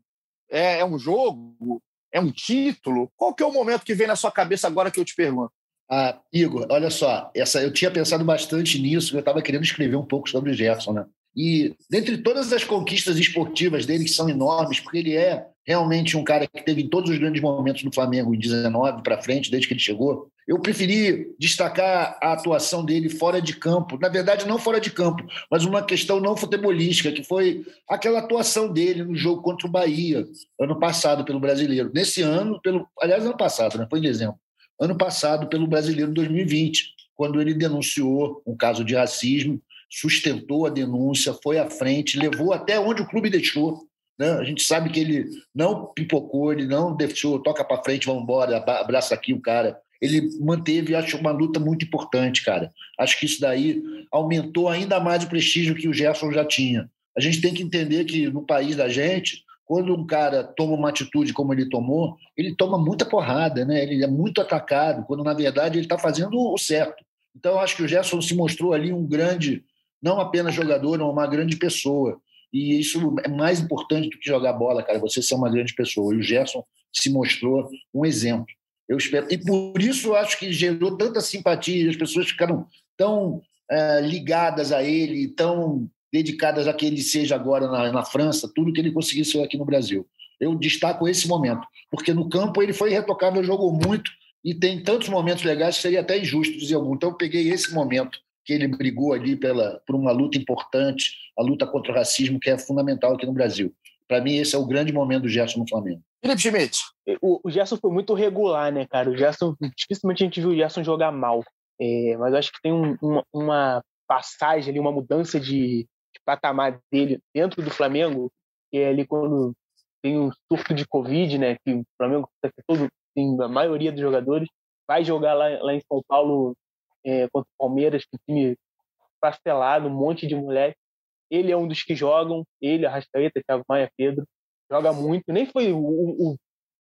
É, é um jogo? É um título? Qual que é o momento que vem na sua cabeça agora que eu te pergunto? Ah, Igor, olha só, essa, eu tinha pensado bastante nisso, eu estava querendo escrever um pouco sobre o Gerson, né? E dentre todas as conquistas esportivas dele, que são enormes, porque ele é realmente um cara que teve em todos os grandes momentos do Flamengo, em 19 para frente, desde que ele chegou, eu preferi destacar a atuação dele fora de campo. Na verdade, não fora de campo, mas uma questão não futebolística, que foi aquela atuação dele no jogo contra o Bahia, ano passado, pelo brasileiro. Nesse ano, pelo, aliás, ano passado, né? foi em dezembro. Ano passado, pelo brasileiro 2020, quando ele denunciou um caso de racismo sustentou a denúncia, foi à frente, levou até onde o clube deixou. Né? A gente sabe que ele não pipocou, ele não deixou, toca para frente, vamos embora, abraça aqui o cara. Ele manteve, acho, uma luta muito importante, cara. Acho que isso daí aumentou ainda mais o prestígio que o Gerson já tinha. A gente tem que entender que no país da gente, quando um cara toma uma atitude como ele tomou, ele toma muita porrada, né? Ele é muito atacado, quando na verdade ele está fazendo o certo. Então, acho que o Gerson se mostrou ali um grande não apenas jogador, não uma grande pessoa. E isso é mais importante do que jogar bola, cara. Você ser uma grande pessoa. E o Gerson se mostrou um exemplo. Eu espero. E por isso eu acho que gerou tanta simpatia, as pessoas ficaram tão é, ligadas a ele, tão dedicadas a que ele seja agora na, na França, tudo que ele conseguiu ser aqui no Brasil. Eu destaco esse momento, porque no campo ele foi irretocável, jogou muito e tem tantos momentos legais que seria até injusto dizer algum. Então eu peguei esse momento que ele brigou ali pela, por uma luta importante, a luta contra o racismo, que é fundamental aqui no Brasil. Para mim, esse é o grande momento do Gerson no Flamengo. Felipe Schmidt. O, o Gerson foi muito regular, né, cara? O Gerson, dificilmente a gente viu o Gerson jogar mal. É, mas acho que tem um, uma, uma, passagem ali, uma mudança de, de, patamar dele dentro do Flamengo, que é ali quando tem um surto de Covid, né? Que o Flamengo, todo, tem a maioria dos jogadores, vai jogar lá, lá em São Paulo é, contra o Palmeiras, que time pastelado, um monte de mulher. Ele é um dos que jogam, ele, Arrascaeta, Thiago Maia, Pedro, joga muito. Nem foi o, o,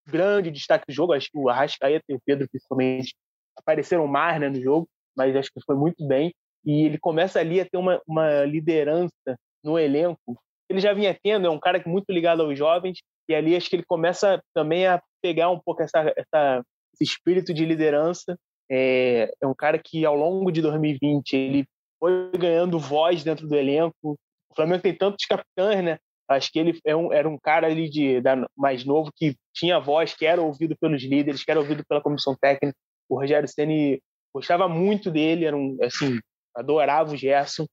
grande destaque do jogo, acho que o Arrascaeta e o Pedro, principalmente, apareceram mais né, no jogo, mas acho que foi muito bem. E ele começa ali a ter uma, uma liderança no elenco. Ele já vinha tendo, é um cara é muito ligado aos jovens, e ali acho que ele começa também a pegar um pouco essa, essa esse espírito de liderança é, é um cara que, ao longo de 2020, ele foi ganhando voz dentro do elenco. O Flamengo tem tantos capitães, né? Acho que ele é um, era um cara ali de, da, mais novo que tinha voz, que era ouvido pelos líderes, que era ouvido pela comissão técnica. O Rogério Ceni gostava muito dele, era um, assim, adorava o Gerson,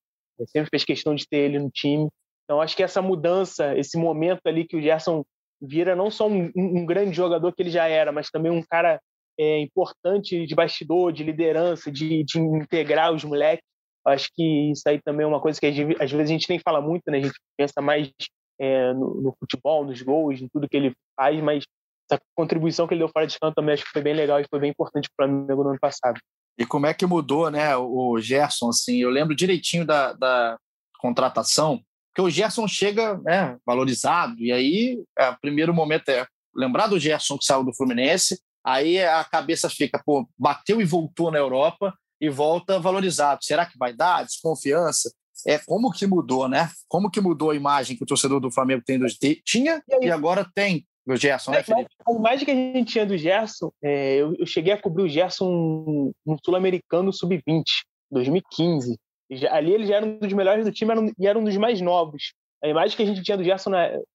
sempre fez questão de ter ele no time. Então acho que essa mudança, esse momento ali que o Gerson vira não só um, um grande jogador que ele já era, mas também um cara é, importante de bastidor, de liderança, de, de integrar os moleques. Acho que isso aí também é uma coisa que às vezes a gente nem fala muito, né? A gente pensa mais é, no, no, futebol, nos gols, em tudo que ele faz, mas essa contribuição que ele deu fora de campo também acho que foi bem legal e foi bem importante para o no ano passado. E como é que mudou, né, o Gerson, assim, eu lembro direitinho da, da contratação, porque o Gerson chega né, valorizado, e aí, é, primeiro momento é lembrar do Gerson que saiu do Fluminense, aí a cabeça fica, pô, bateu e voltou na Europa e volta valorizado. Será que vai dar? Desconfiança? É como que mudou, né? Como que mudou a imagem que o torcedor do Flamengo tem do tinha e, e agora tem do Gerson, né, Felipe? A imagem que a gente tinha do Gerson, é, eu, eu, cheguei a cobrir o Gerson no um Sul-Americano Sub-20, 2015. Já, ali ele já era um dos melhores do time era um, e era um dos mais novos. A imagem que a gente tinha do Gerson,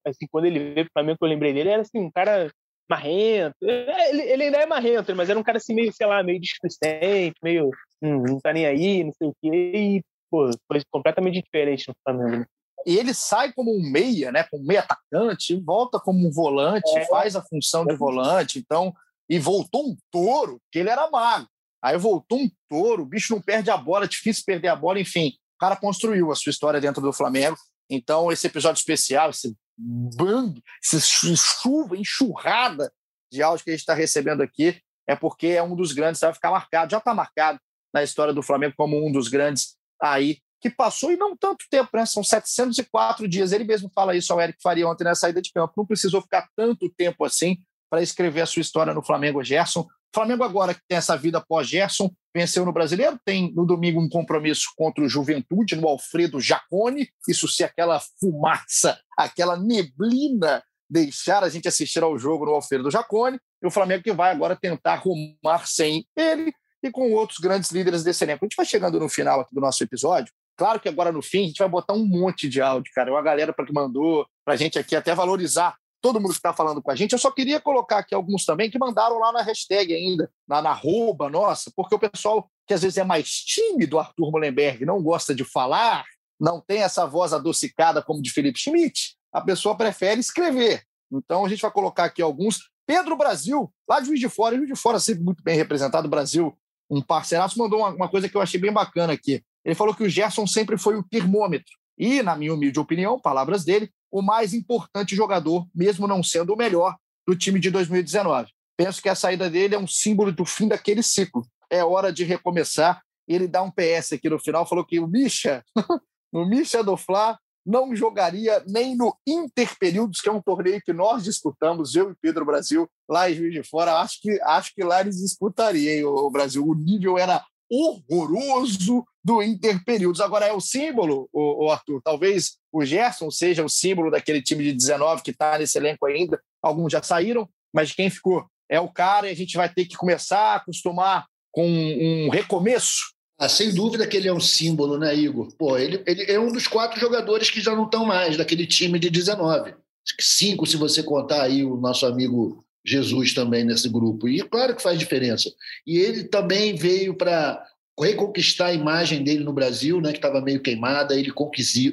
assim, quando ele veio para o Flamengo, que eu lembrei dele, era assim, um cara marrento. É, ele, ele, ainda é marrento, mas era um cara assim meio, sei lá, meio displicente, meio hum, não tá nem aí, não sei o quê. E, pô, foi completamente diferente no Flamengo. Né? E ele sai como um meia, né? Como um meia atacante, volta como um volante, é. faz a função de volante, então. E voltou um touro, que ele era mago. Aí voltou um touro, o bicho não perde a bola, é difícil perder a bola, enfim. O cara construiu a sua história dentro do Flamengo. Então, esse episódio especial, esse bang, essa chuva, enxurrada de áudio que a gente está recebendo aqui é porque é um dos grandes, vai ficar marcado, já está marcado na história do Flamengo como um dos grandes aí que passou e não tanto tempo, né? São 704 dias. Ele mesmo fala isso ao Eric Faria ontem na saída de campo. Não precisou ficar tanto tempo assim para escrever a sua história no Flamengo Gerson. Flamengo agora que tem essa vida pós-Gerson, venceu no Brasileiro, tem no domingo um compromisso contra o Juventude, no Alfredo Jacone, isso se aquela fumaça, aquela neblina deixar a gente assistir ao jogo no Alfredo Jacone, e o Flamengo que vai agora tentar arrumar sem ele e com outros grandes líderes desse elenco. A gente vai chegando no final aqui do nosso episódio, Claro que agora no fim a gente vai botar um monte de áudio, cara. Uma galera para que mandou para a gente aqui até valorizar todo mundo que está falando com a gente. Eu só queria colocar aqui alguns também que mandaram lá na hashtag ainda, na, na arroba nossa, porque o pessoal que às vezes é mais tímido, Arthur Mullenberg, não gosta de falar, não tem essa voz adocicada como de Felipe Schmidt, a pessoa prefere escrever. Então a gente vai colocar aqui alguns. Pedro Brasil, lá de Juiz de Fora, Juiz de Fora sempre muito bem representado, Brasil, um parceiraço, mandou uma, uma coisa que eu achei bem bacana aqui. Ele falou que o Gerson sempre foi o termômetro. E, na minha humilde opinião, palavras dele, o mais importante jogador, mesmo não sendo o melhor, do time de 2019. Penso que a saída dele é um símbolo do fim daquele ciclo. É hora de recomeçar. Ele dá um PS aqui no final, falou que o Misha, no Misha do Fla, não jogaria nem no Interperíodos, que é um torneio que nós disputamos, eu e Pedro Brasil, lá em Juiz de Fora. Acho que, acho que lá eles disputariam, hein, o Brasil. O nível era horroroso do Interperíodos. Agora é o símbolo, o, o, Arthur. Talvez o Gerson seja o símbolo daquele time de 19 que está nesse elenco ainda. Alguns já saíram, mas quem ficou é o cara e a gente vai ter que começar a acostumar com um recomeço. Ah, sem dúvida que ele é um símbolo, né, Igor? Pô, ele, ele é um dos quatro jogadores que já não estão mais daquele time de 19. Cinco, se você contar aí o nosso amigo Jesus também nesse grupo. E claro que faz diferença. E ele também veio para reconquistar a imagem dele no Brasil, né, que estava meio queimada, ele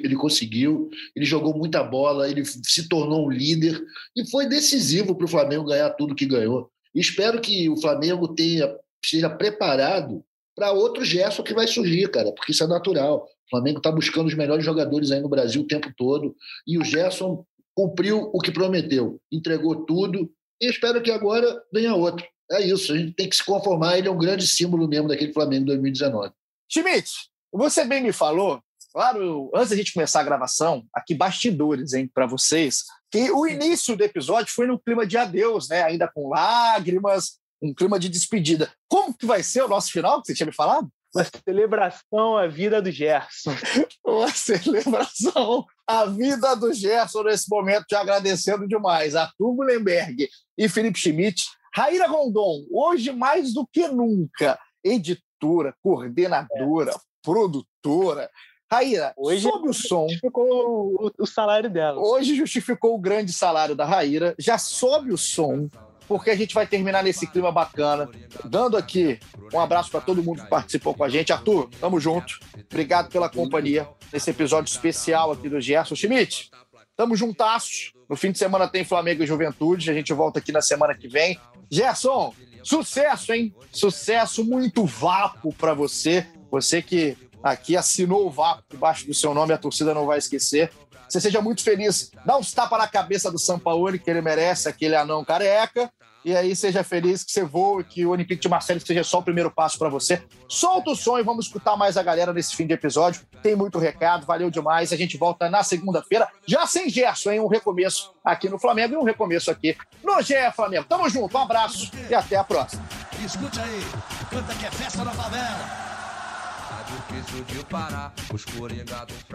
ele conseguiu, ele jogou muita bola, ele se tornou um líder e foi decisivo para o Flamengo ganhar tudo que ganhou. Espero que o Flamengo tenha esteja preparado para outro gesto que vai surgir, cara, porque isso é natural. O Flamengo está buscando os melhores jogadores aí no Brasil o tempo todo e o Gerson cumpriu o que prometeu, entregou tudo e espero que agora venha outro. É isso, a gente tem que se conformar. Ele é um grande símbolo mesmo daquele Flamengo 2019. Schmidt, você bem me falou, claro, antes da gente começar a gravação, aqui bastidores, hein, para vocês, que o início do episódio foi no clima de adeus, né? Ainda com lágrimas, um clima de despedida. Como que vai ser o nosso final, que você tinha me falado? Uma celebração à vida do Gerson. Uma celebração à vida do Gerson nesse momento, te agradecendo demais. Arthur Mullenberg e Felipe Schmidt. Raíra Rondon, hoje mais do que nunca, editora, coordenadora, produtora. Raíra, hoje sobe o som. Justificou o salário dela. Hoje justificou o grande salário da Raíra. Já sobe o som porque a gente vai terminar nesse clima bacana. Dando aqui um abraço para todo mundo que participou com a gente. Arthur, tamo junto. Obrigado pela companhia nesse episódio especial aqui do Gerson Schmidt. Tamo juntasso. No fim de semana tem Flamengo e Juventude. A gente volta aqui na semana que vem. Gerson, sucesso, hein? Sucesso, muito vapo para você. Você que aqui assinou o vapo debaixo do seu nome, a torcida não vai esquecer. Você seja muito feliz. Dá uns tapas na cabeça do Sampaoli, que ele merece, aquele anão careca. E aí seja feliz que você voe, que o Olympique de Marseille seja só o primeiro passo para você. Solta o som e vamos escutar mais a galera nesse fim de episódio. Tem muito recado, valeu demais. A gente volta na segunda-feira, já sem Gerson, hein? Um recomeço aqui no Flamengo e um recomeço aqui no GE Flamengo. Tamo junto, um abraço e até a próxima. Escute aí, canta que é festa na favela.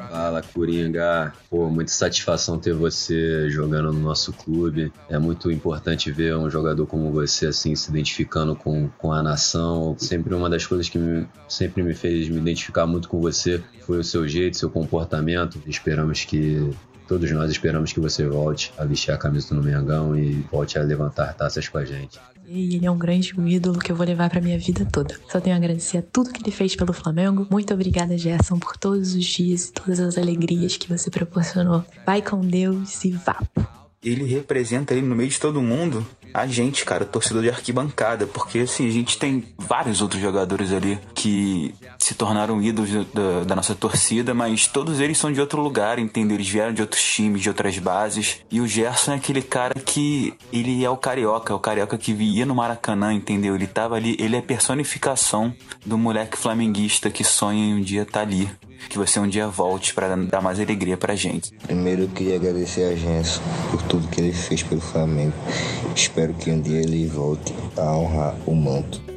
Fala, Coringa. Pô, muita satisfação ter você jogando no nosso clube. É muito importante ver um jogador como você, assim, se identificando com, com a nação. Sempre uma das coisas que me, sempre me fez me identificar muito com você foi o seu jeito, seu comportamento. Esperamos que Todos nós esperamos que você volte a vestir a camisa do Mengão e volte a levantar taças com a gente. E ele é um grande ídolo que eu vou levar para minha vida toda. Só tenho a agradecer a tudo que ele fez pelo Flamengo. Muito obrigada, Gerson, por todos os dias e todas as alegrias que você proporcionou. Vai com Deus e vá. Ele representa ali no meio de todo mundo a gente, cara, torcedor de arquibancada, porque assim, a gente tem vários outros jogadores ali que se tornaram ídolos da, da, nossa torcida, mas todos eles são de outro lugar, entendeu? Eles vieram de outros times, de outras bases. E o Gerson é aquele cara que ele é o carioca, é o carioca que via no Maracanã, entendeu? Ele tava ali, ele é a personificação do moleque flamenguista que sonha em um dia estar tá ali que você um dia volte para dar mais alegria pra gente. Primeiro eu queria agradecer a Genso por tudo que ele fez pelo Flamengo. Espero que um dia ele volte a honrar o manto.